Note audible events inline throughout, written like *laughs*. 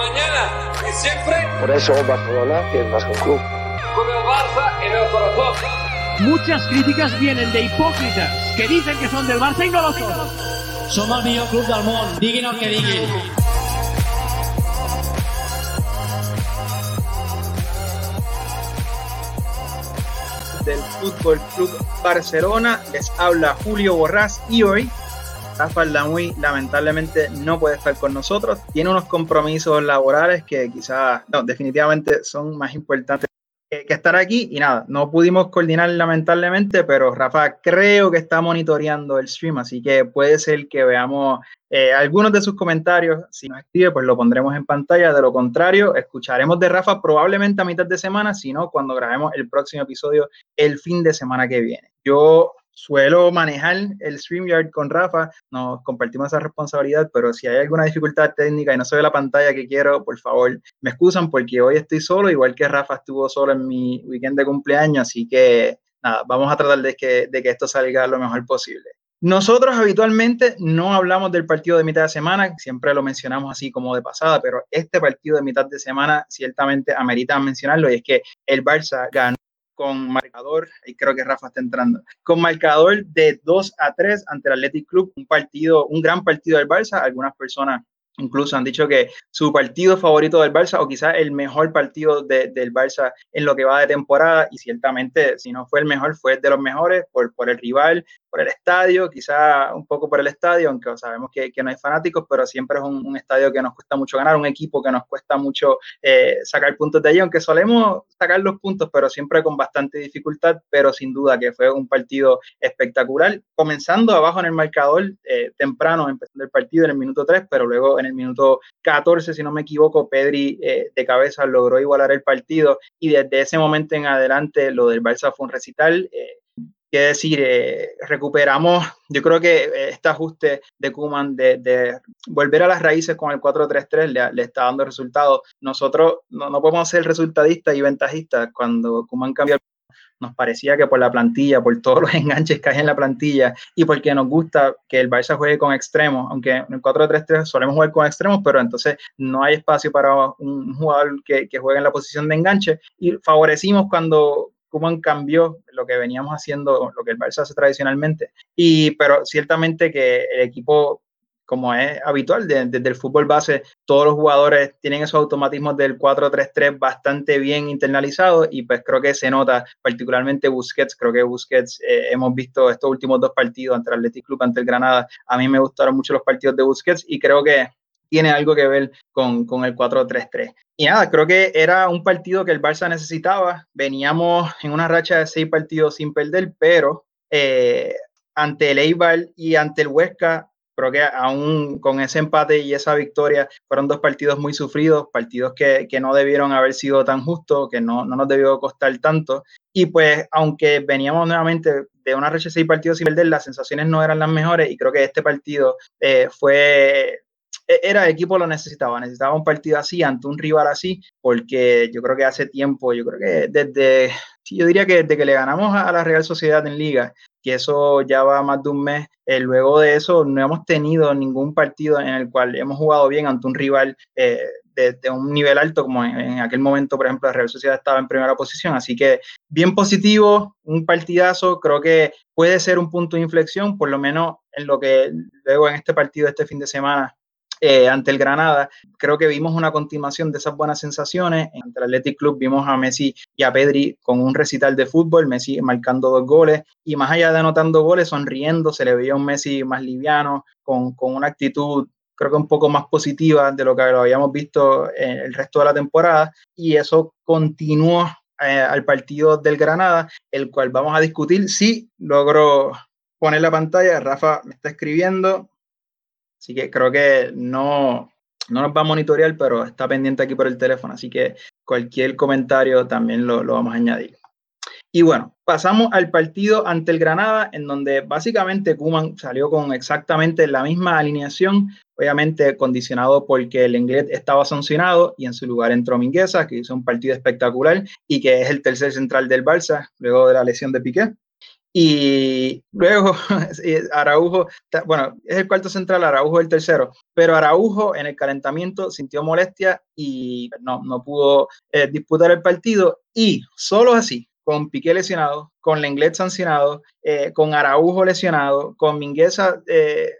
mañana y siempre. Por eso Barcelona es más que un club. Con el Barça en el corazón. Muchas críticas vienen de hipócritas que dicen que son del Barça y no lo son. Som el millor club del món, diguin el que diguin. del Fútbol Club Barcelona. Les habla Julio Borrás y hoy Rafa Lamuy lamentablemente no puede estar con nosotros. Tiene unos compromisos laborales que quizás, no, definitivamente son más importantes que, estar aquí. Y nada, no pudimos coordinar lamentablemente, pero Rafa creo que está monitoreando el stream, así que puede ser que veamos eh, algunos de sus comentarios. Si nos escribe, pues lo pondremos en pantalla. De lo contrario, escucharemos de Rafa probablemente a mitad de semana, sino cuando grabemos el próximo episodio el fin de semana que viene. Yo suelo manejar el StreamYard con Rafa, nos compartimos esa responsabilidad, pero si hay alguna dificultad técnica y no se ve la pantalla que quiero, por favor, me excusan porque hoy estoy solo, igual que Rafa estuvo solo en mi weekend de cumpleaños, así que nada, vamos a tratar de que, de que esto salga lo mejor posible. Nosotros habitualmente no hablamos del partido de mitad de semana, siempre lo mencionamos así como de pasada, pero este partido de mitad de semana ciertamente amerita mencionarlo y es que el Barça ganó con marcador, y creo que Rafa está entrando, con marcador de 2 a 3 ante el Athletic Club, un partido, un gran partido del Barça, algunas personas Incluso han dicho que su partido favorito del Barça o quizás el mejor partido de, del Barça en lo que va de temporada y ciertamente si no fue el mejor fue de los mejores por, el rival, por el estadio, quizás un poco por el estadio, aunque sabemos que, no hay fanáticos, pero siempre es un, un, estadio que nos cuesta mucho ganar, un equipo que nos cuesta mucho eh, sacar puntos de allí, aunque solemos sacar los puntos, pero siempre con bastante dificultad, pero sin duda que fue un partido espectacular, comenzando abajo en el marcador eh, temprano, empezando el partido en el minuto 3, pero luego en el minuto 14, si no me equivoco, Pedri eh, de cabeza logró igualar el partido y desde ese momento en adelante lo del Barça fue un recital. Eh, Quiere decir, eh, recuperamos, *laughs* yo creo que eh, este ajuste de Kuman de, de, volver a las raíces con el 4-3-3 le, le, está dando resultados. Nosotros no, no podemos ser resultadistas y ventajistas. Cuando Kuman cambió nos parecía que por la plantilla, por todos los *laughs* enganches que hay en la plantilla y porque nos gusta que el Barça juegue con extremos, aunque en el 4-3-3 solemos jugar con extremos, pero entonces no hay espacio para un jugador que, que juegue en la posición de enganche y favorecimos cuando Kuman cambió lo que veníamos haciendo, lo que el Barça hace tradicionalmente. Y, pero ciertamente que el equipo como es habitual desde de, el fútbol base, todos los jugadores tienen esos automatismos del 4-3-3 bastante bien internalizados y pues creo que se nota particularmente Busquets, creo que Busquets eh, hemos visto estos últimos dos partidos ante el Athletic Club, ante el Granada, a mí me gustaron mucho los partidos de Busquets y creo que tiene algo que ver con, con el 4-3-3. Y nada, creo que era un partido que el Barça necesitaba, veníamos en una racha de seis partidos sin perder, pero eh, ante el Eibar y ante el Huesca creo que aún con ese empate y esa victoria fueron dos partidos muy sufridos, partidos que, que no debieron haber sido tan justos, que no, no, nos debió costar tanto. Y pues, aunque veníamos nuevamente de una racha de seis partidos sin perder, las sensaciones no eran las mejores y creo que este partido eh, fue era el equipo lo necesitaba, necesitaba un partido así ante un rival así, porque yo creo que hace tiempo, yo creo que desde, yo diría que desde que le ganamos a la Real Sociedad en Liga, que eso ya va más de un mes, eh, luego de eso no hemos tenido ningún partido en el cual hemos jugado bien ante un rival eh, de, de, un nivel alto, como en, en, aquel momento, por ejemplo, la Real Sociedad estaba en primera posición, así que bien positivo, un partidazo, creo que puede ser un punto de inflexión, por lo menos en lo que luego en este partido, este fin de semana, eh, ante el Granada. Creo que vimos una continuación de esas buenas sensaciones. Ante el Athletic Club vimos a Messi y a Pedri con un recital de fútbol, Messi marcando dos goles y más allá de anotando goles, sonriendo, se le veía un Messi más liviano, con, con una actitud creo que un poco más positiva de lo que lo habíamos visto en el resto de la temporada y eso continuó eh, al partido del Granada, el cual vamos a discutir si logro poner la pantalla. Rafa me está escribiendo. Así que creo que no, no nos va a monitorear, pero está pendiente aquí por el teléfono. Así que cualquier comentario también lo, lo vamos a añadir. Y bueno, pasamos al partido ante el Granada, en donde básicamente Kuman salió con exactamente la misma alineación, obviamente condicionado porque el inglés estaba sancionado y en su lugar entró Mingueza, que hizo un partido espectacular y que es el tercer central del Barça, luego de la lesión de Piqué. Y luego *laughs* Araujo, bueno, es el cuarto central, Araujo el tercero, pero Araujo en el calentamiento sintió molestia y no, no pudo eh, disputar el partido. Y solo así, con Piqué lesionado, con Lenglet sancionado, eh, con Araujo lesionado, con Mingueza eh,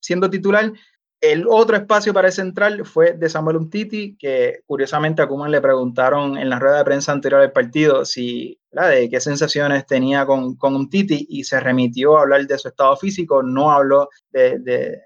siendo titular, el otro espacio para el central fue de Samuel Umtiti, que curiosamente a Kuman le preguntaron en la rueda de prensa anterior al partido si, de qué sensaciones tenía con, con Umtiti y se remitió a hablar de su estado físico, no habló de,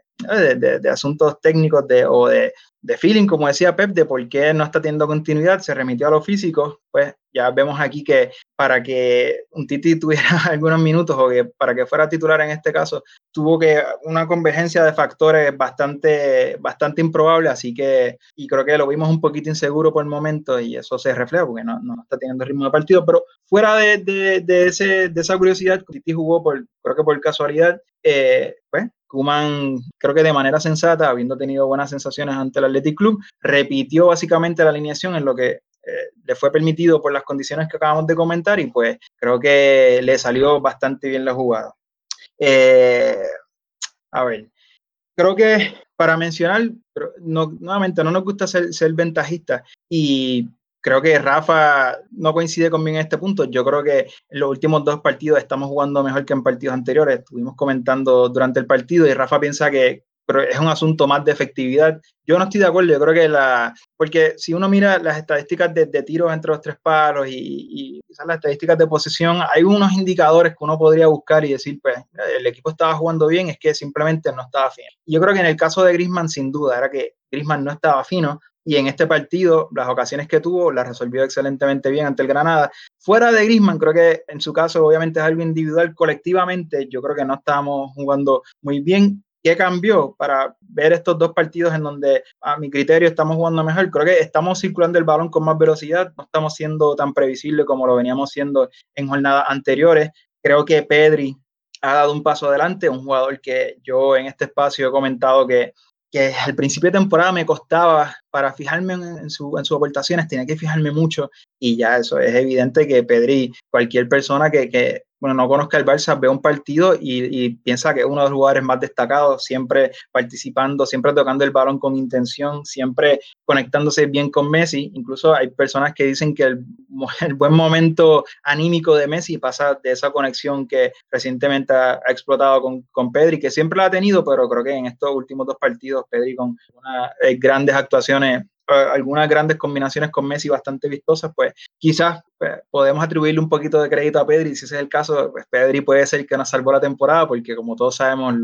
asuntos técnicos de, o de, feeling, como decía Pep, de por qué no está teniendo continuidad, se remitió a lo físico, pues ya vemos aquí que para que un Titi *laughs* tuviera algunos minutos o que para que fuera titular en este caso, tuvo que una convergencia de factores bastante, bastante improbable, así que, y creo que lo vimos un poquito inseguro por el momento y eso se refleja porque no, no está teniendo ritmo de partido, pero fuera de, de, de, ese, de esa curiosidad, Titi jugó por, creo que por casualidad, eh, pues Kuman, creo que de manera sensata, habiendo tenido buenas sensaciones ante el Athletic Club, repitió básicamente la alineación en lo que eh, le fue permitido por las condiciones que acabamos de comentar y pues creo que le salió bastante bien la jugada. Eh, a ver, creo que para mencionar, nuevamente no nos gusta ser, ser y creo que Rafa no coincide conmigo en este punto. Yo creo que en los últimos dos partidos estamos jugando mejor que en partidos anteriores. Estuvimos comentando durante el partido y Rafa piensa que es un asunto más de efectividad. Yo no estoy de acuerdo, yo creo que la, porque si uno mira las estadísticas de, tiros entre los tres palos y, quizás las estadísticas de posesión, hay unos indicadores que uno podría buscar y decir, pues, el equipo estaba jugando bien, es que simplemente no estaba fino. Yo creo que en el caso de Grisman, sin duda, era que Grisman no estaba fino, y en este partido, las ocasiones que tuvo, las resolvió excelentemente bien ante el Granada. Fuera de Grisman, creo que en su caso, obviamente es algo individual, colectivamente, yo creo que no estábamos jugando muy bien. ¿Qué cambió para ver estos dos partidos en donde a mi criterio estamos jugando mejor? Creo que estamos circulando el balón con más velocidad, no estamos siendo tan previsibles como lo veníamos siendo en jornadas anteriores. Creo que Pedri ha dado un paso adelante, un jugador que yo en este espacio he comentado que que al principio de temporada me costaba para fijarme en, su, en sus aportaciones, tenía que fijarme mucho y ya eso es evidente que Pedri, cualquier persona que, que bueno, no conozca el Barça, ve un partido y, piensa que es uno de los jugadores más destacados, siempre participando, siempre tocando el balón con intención, siempre conectándose bien con Messi. Incluso hay personas que dicen que el, *laughs* buen momento anímico de Messi pasa de esa conexión que recientemente ha, explotado con, con, Pedri, que siempre la ha tenido, pero creo que en estos últimos dos partidos, Pedri con eh, grandes actuaciones algunas grandes combinaciones con Messi bastante vistosas, pues quizás pues, podemos atribuirle un poquito de crédito a Pedri. Si ese es el caso, pues Pedri puede ser que nos salvó la temporada, porque como todos sabemos,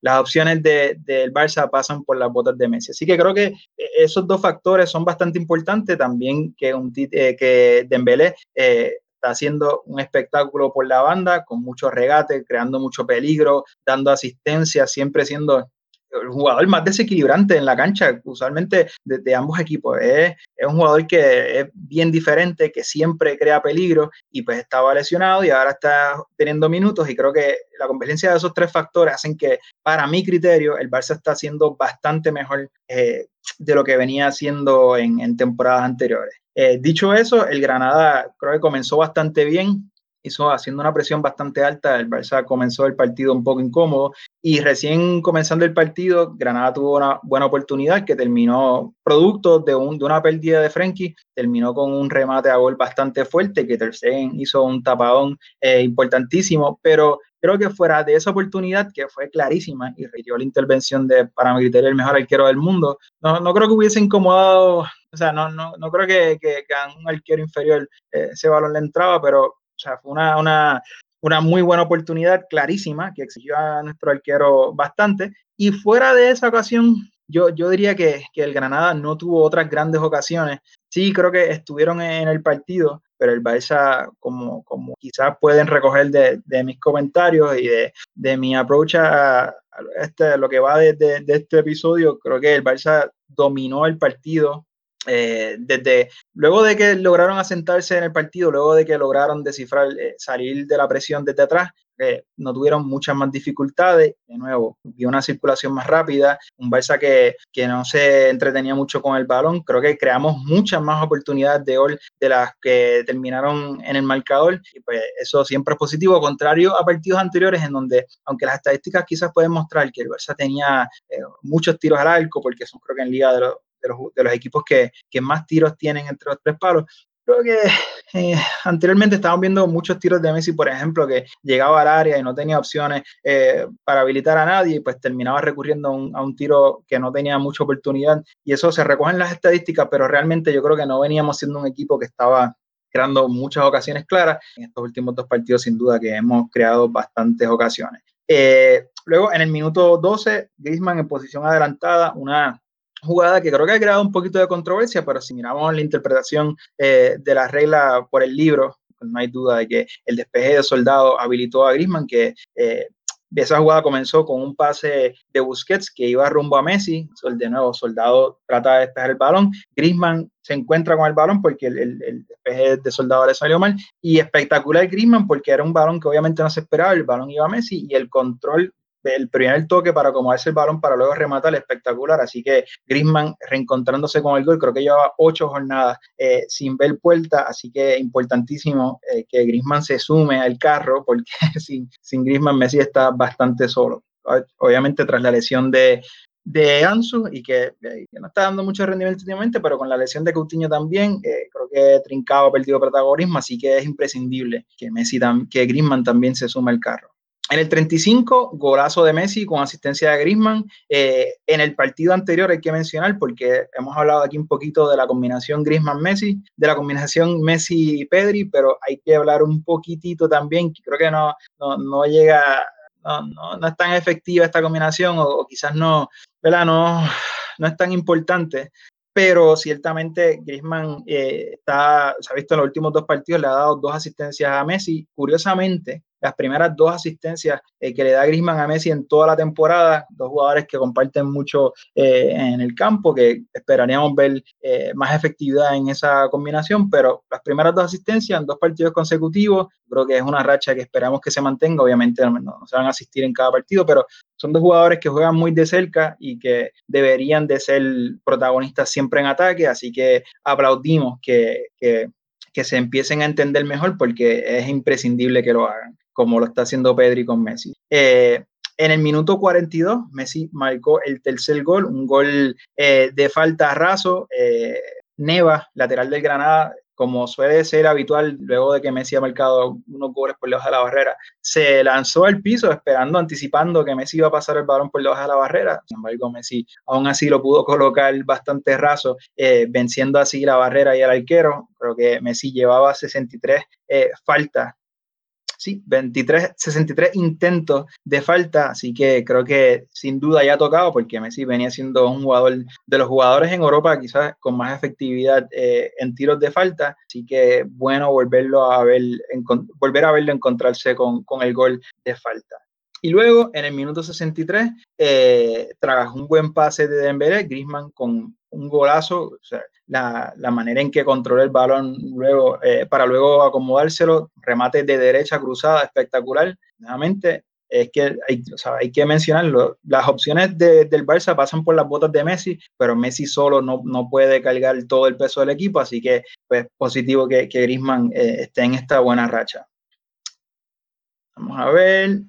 las opciones del de, Barça pasan por las botas de Messi. Así que creo que eh, esos dos factores son bastante importantes. También que, un, eh, que Dembélé eh, está haciendo un espectáculo por la banda, con mucho regate, creando mucho peligro, dando asistencia, siempre siendo el jugador más desequilibrante en la cancha, usualmente de, ambos equipos. Es, es, un jugador que es bien diferente, que siempre crea peligro y pues estaba lesionado y ahora está teniendo minutos y creo que la convergencia de esos tres factores hacen que, para mi criterio, el Barça está haciendo bastante mejor eh, de lo que venía haciendo en, temporadas anteriores. Eh, dicho eso, el Granada creo que comenzó bastante bien, hizo haciendo una presión bastante alta, el Barça comenzó el partido un poco incómodo y recién comenzando el partido, Granada tuvo una buena oportunidad que terminó producto de, un, de una pérdida de Frenkie, terminó con un remate a gol bastante fuerte que Ter hizo un tapadón eh, importantísimo, pero creo que fuera de esa oportunidad que fue clarísima y requirió la intervención de, para mi el mejor arquero del mundo, no, no creo que hubiese incomodado, o sea, no, no, no creo que, que, a un arquero inferior eh, ese balón le entraba, pero o sea, fue una, una, una muy buena oportunidad, clarísima, que exigió a nuestro arquero bastante. Y fuera de esa ocasión, yo, yo diría que, que, el Granada no tuvo otras grandes ocasiones. Sí, creo que estuvieron en el partido, pero el Barça, como, como quizás pueden recoger de, de mis comentarios y de, de mi approach a, este, lo que va de, de, este episodio, creo que el Barça dominó el partido eh, desde luego de que lograron asentarse en el partido, luego de que lograron descifrar, eh, salir de la presión desde atrás, que no tuvieron muchas más dificultades. De nuevo, vio una circulación más rápida, un Barça que, que no se entretenía mucho con el balón. Creo que creamos muchas más oportunidades de gol de las que terminaron en el marcador y pues eso siempre es positivo, contrario a partidos anteriores en donde, aunque las estadísticas quizás pueden mostrar que el Barça tenía eh, muchos tiros al arco, porque son creo que en liga de los, de los, equipos que, que, más tiros tienen entre los tres palos, Creo que eh, anteriormente estábamos viendo muchos tiros de Messi, por ejemplo, que llegaba al área y no tenía opciones eh, para habilitar a nadie y pues terminaba recurriendo a un, a un, tiro que no tenía mucha oportunidad. Y eso se recoge en las estadísticas, pero realmente yo creo que no veníamos siendo un equipo que estaba creando muchas ocasiones claras. En estos últimos dos partidos, sin duda, que hemos creado bastantes ocasiones. Eh, luego, en el minuto 12, Griezmann en posición adelantada, una jugada que creo que ha creado un poquito de controversia, pero si miramos la interpretación eh, de la regla por el libro, pues no hay duda de que el despeje de soldado habilitó a Grisman, que eh, esa jugada comenzó con un pase de Busquets que iba rumbo a Messi. De nuevo, Soldado trata de despejar el balón. Grisman se encuentra con el balón porque el, el, despeje de Soldado le salió mal. Y espectacular Grisman porque era un balón que obviamente no se esperaba. El balón iba a Messi y el control el primer toque para acomodarse el balón para luego rematar espectacular. Así que Griezmann reencontrándose con el gol, creo que lleva ocho jornadas eh, sin ver puerta, así que importantísimo eh, que Griezmann se sume al carro porque *laughs* sin, sin Griezmann Messi está bastante solo. Obviamente tras la lesión de, de Ansu y que, eh, que, no está dando mucho rendimiento últimamente, pero con la lesión de Coutinho también, creo que Trincado ha perdido protagonismo, así que es imprescindible que Messi que Griezmann también se sume al carro. En el 35, golazo de Messi con asistencia de Griezmann. Eh, en el partido anterior hay que mencionar, porque hemos hablado aquí un poquito de la combinación Griezmann-Messi, de la combinación Messi-Pedri, pero hay que hablar un poquitito también, que creo que no, no, llega, no, no, es tan efectiva esta combinación, o, quizás no, ¿verdad? No, no es tan importante pero ciertamente Griezmann eh, está, se ha visto en los últimos dos partidos, le ha dado dos asistencias a Messi. Curiosamente, las primeras dos asistencias eh, que le da Grisman a Messi en toda la temporada, dos jugadores que comparten mucho eh, en el campo, que esperaríamos ver eh, más efectividad en esa combinación, pero las primeras dos asistencias en dos partidos consecutivos, creo que es una racha que esperamos que se mantenga, obviamente no, se van a asistir en cada partido, pero son dos jugadores que juegan muy de cerca y que deberían de ser protagonistas siempre en ataque, así que aplaudimos que, que que se empiecen a entender mejor porque es imprescindible que lo hagan como lo está haciendo Pedri con Messi. Eh, en el minuto 42, Messi marcó el tercer gol, un gol eh, de falta raso. Eh, Neva, lateral del Granada, como suele ser habitual luego de que Messi ha marcado unos goles por debajo de la barrera, se lanzó al piso esperando, anticipando que Messi iba a pasar el balón por debajo de la barrera. Sin embargo, Messi aún así lo pudo colocar bastante raso, venciendo así la barrera y el arquero. Creo que Messi llevaba 63 faltas sí, 23, 63 intentos de falta, así que creo que sin duda ya ha tocado porque Messi venía siendo un jugador de los jugadores en Europa quizás con más efectividad eh, en tiros de falta, así que bueno volverlo a ver, volver a verlo encontrarse con, con el gol de falta. Y luego, en el minuto 63, eh, un buen pase de Dembélé, Griezmann con un golazo, la, la, manera en que controla el balón luego, eh, para luego acomodárselo, remate de derecha cruzada, espectacular. Nuevamente, es que hay, hay que mencionarlo, las opciones de, del Barça pasan por las botas de Messi, pero Messi solo no, no, puede cargar todo el peso del equipo, así que pues positivo que, que Griezmann eh, esté en esta buena racha. Vamos a ver,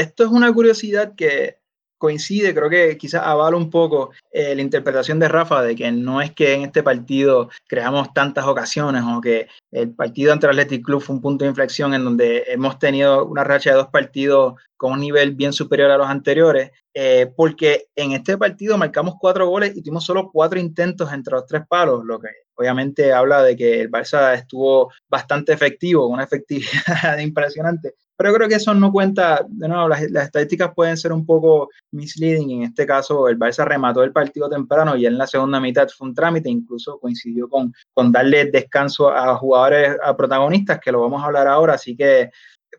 esto es una curiosidad que coincide, creo que quizás avala un poco eh, la interpretación de Rafa de que no es que en este partido creamos tantas ocasiones o que el partido ante el Athletic Club fue un punto de inflexión en donde hemos tenido una racha de dos partidos con un nivel bien superior a los anteriores, eh, porque en este partido marcamos cuatro goles y tuvimos solo cuatro intentos entre los tres palos, lo que obviamente habla de que el Barça estuvo bastante efectivo, una efectividad *laughs* impresionante. Pero creo que eso no cuenta, de nuevo, las, estadísticas pueden ser un poco misleading. En este caso, el Barça remató el partido temprano y en la segunda mitad fue un trámite, incluso coincidió con, darle descanso a jugadores, a protagonistas, que lo vamos a hablar ahora. Así que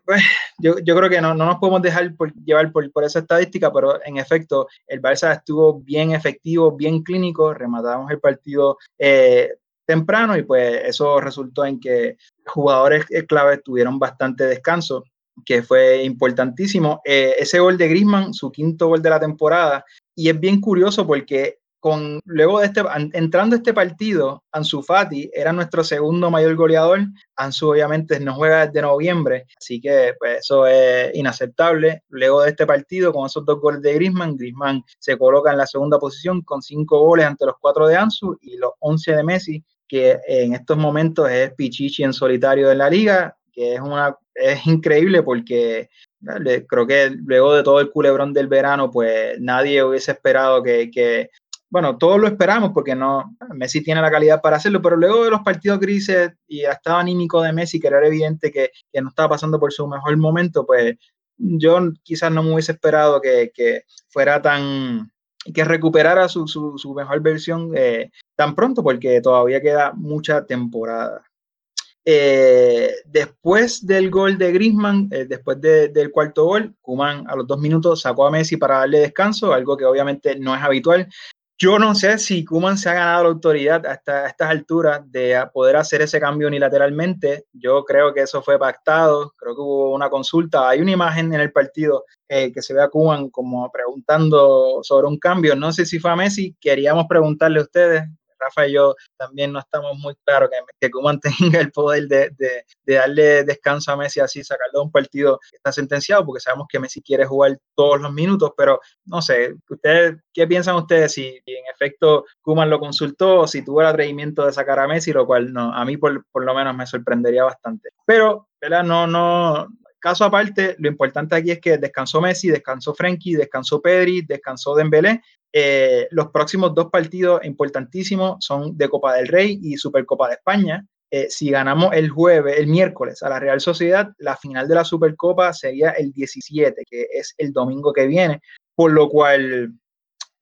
pues, yo, yo, creo que no, no, nos podemos dejar llevar por, por, esa estadística, pero en efecto, el Barça estuvo bien efectivo, bien clínico, rematamos el partido eh, temprano y pues eso resultó en que jugadores clave tuvieron bastante descanso que fue importantísimo. Eh, ese gol de Griezmann, su quinto gol de la temporada, y es bien curioso porque con, luego de este, entrando este partido, Ansu Fati era nuestro segundo mayor goleador. Ansu obviamente no juega desde noviembre, así que pues, eso es inaceptable. Luego de este partido, con esos dos goles de Griezmann, Griezmann se coloca en la segunda posición con cinco goles ante los cuatro de Ansu y los once de Messi, que en estos momentos es Pichichi en solitario de la liga, que es, una, es increíble porque creo que luego de todo el culebrón del verano, pues nadie hubiese esperado que, bueno, todos lo esperamos porque no, Messi tiene la calidad para hacerlo, pero luego de los partidos grises y estaba anímico de Messi, que era evidente que, no estaba pasando por su mejor momento, pues yo quizás no me hubiese esperado que, fuera tan, que recuperara su, su, su mejor versión eh, tan pronto, porque todavía queda mucha temporada. Eh, después del gol de Griezmann, eh, después de, del cuarto gol, Kuman a los dos minutos sacó a Messi para darle descanso, algo que obviamente no es habitual. Yo no sé si Kuman se ha ganado la autoridad hasta estas alturas de poder hacer ese cambio unilateralmente. Yo creo que eso fue pactado, creo que hubo una consulta. Hay una imagen en el partido eh, que se ve a Kuman como preguntando sobre un cambio. No sé si fue a Messi. Queríamos preguntarle a ustedes Rafa y yo también no estamos muy claros que, que Kuman *laughs* tenga el poder de, de, de, darle descanso a Messi así, sacarlo de un partido que está sentenciado, porque sabemos que Messi quiere jugar todos los minutos, pero no sé, ustedes, ¿qué piensan ustedes si, en efecto Kuman lo consultó o si tuvo el atrevimiento de sacar a Messi, lo cual no, a mí por, por lo menos me sorprendería bastante. Pero, ¿verdad? No, no, caso aparte, lo importante aquí es que descansó Messi, descansó Frenkie, descansó Pedri, descansó Dembélé. Eh, los próximos dos partidos importantísimos son de Copa del Rey y Supercopa de España. Eh, si ganamos el jueves, el miércoles a la Real Sociedad, la final de la Supercopa sería el 17, que es el domingo que viene, por lo cual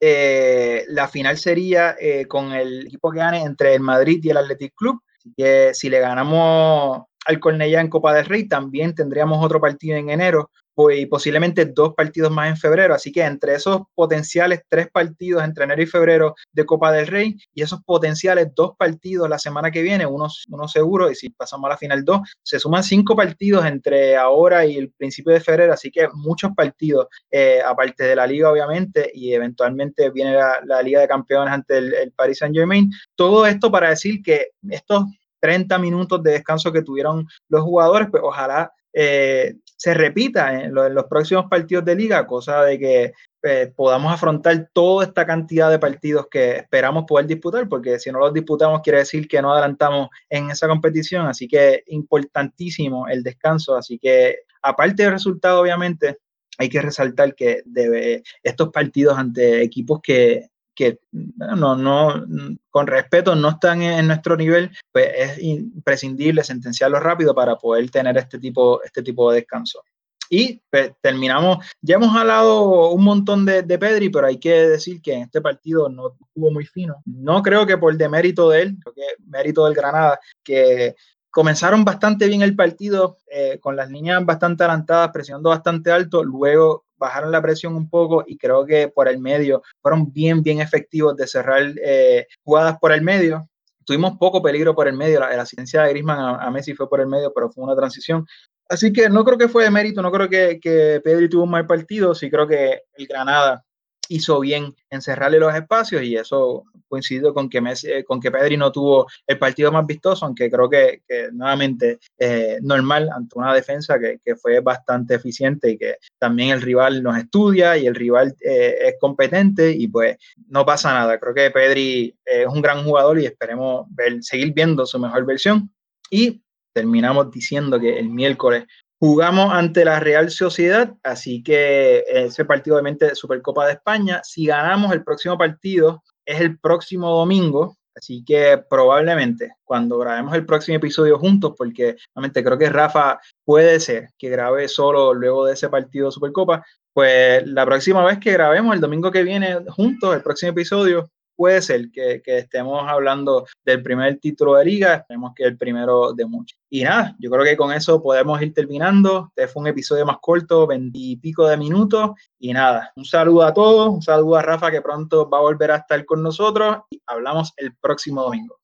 eh, la final sería con el equipo que gane entre el Madrid y el Athletic Club. Que si le ganamos al Cornellá en Copa del Rey, también tendríamos otro partido en enero pues, y posiblemente dos partidos más en febrero. Así que entre esos potenciales tres partidos entre enero y febrero de Copa del Rey y esos potenciales dos partidos la semana que viene, uno, uno seguro, y si pasamos a la final dos, se suman cinco partidos entre ahora y el principio de febrero. Así que muchos partidos, eh, aparte de la liga, obviamente, y eventualmente viene la, Liga de Campeones ante el, el Paris Saint Germain. Todo esto para decir que estos 30 minutos de descanso que tuvieron los jugadores, pues ojalá eh, se repita en, los próximos partidos de liga, cosa de que eh, podamos afrontar toda esta cantidad de partidos que esperamos poder disputar, porque si no los disputamos quiere decir que no adelantamos en esa competición, así que importantísimo el descanso, así que aparte del resultado, obviamente, hay que resaltar que estos partidos ante equipos que que no, no, con respeto no están en nuestro nivel, pues es imprescindible sentenciarlo rápido para poder tener este tipo, este tipo de descanso. Y pues, terminamos, ya hemos hablado un montón de, de, Pedri, pero hay que decir que en este partido no estuvo muy fino. No creo que por demérito de él, mérito del Granada, que comenzaron bastante bien el partido, eh, con las líneas bastante adelantadas, presionando bastante alto, luego bajaron la presión un poco y creo que por el medio fueron bien, bien efectivos de cerrar eh, jugadas por el medio. Tuvimos poco peligro por el medio, la, asistencia de Grisman a, a, Messi fue por el medio, pero fue una transición. Así que no creo que fue de mérito, no creo que, que Pedri tuvo un mal partido, sí creo que el Granada hizo bien en cerrarle los espacios y eso coincidió con que, eh, con que Pedri no tuvo el partido más vistoso, aunque creo que, que nuevamente eh, normal ante una defensa que, que, fue bastante eficiente y que también el rival nos estudia y el rival eh, es competente y pues no pasa nada. Creo que Pedri es un gran jugador y esperemos seguir viendo su mejor versión. Y terminamos diciendo que el miércoles Jugamos ante la Real Sociedad, así que ese partido obviamente de Supercopa de España. Si ganamos el próximo partido, es el próximo domingo, así que probablemente cuando grabemos el próximo episodio juntos, porque realmente creo que Rafa puede ser que grabe solo luego de ese partido de Supercopa, pues la próxima vez que grabemos el domingo que viene juntos, el próximo episodio, puede ser que, que, estemos hablando del primer título de liga, esperemos que el primero de muchos. Y nada, yo creo que con eso podemos ir terminando. Este fue un episodio más corto, veintipico de minutos. Y nada, un saludo a todos, un saludo a Rafa que pronto va a volver a estar con nosotros y hablamos el próximo domingo.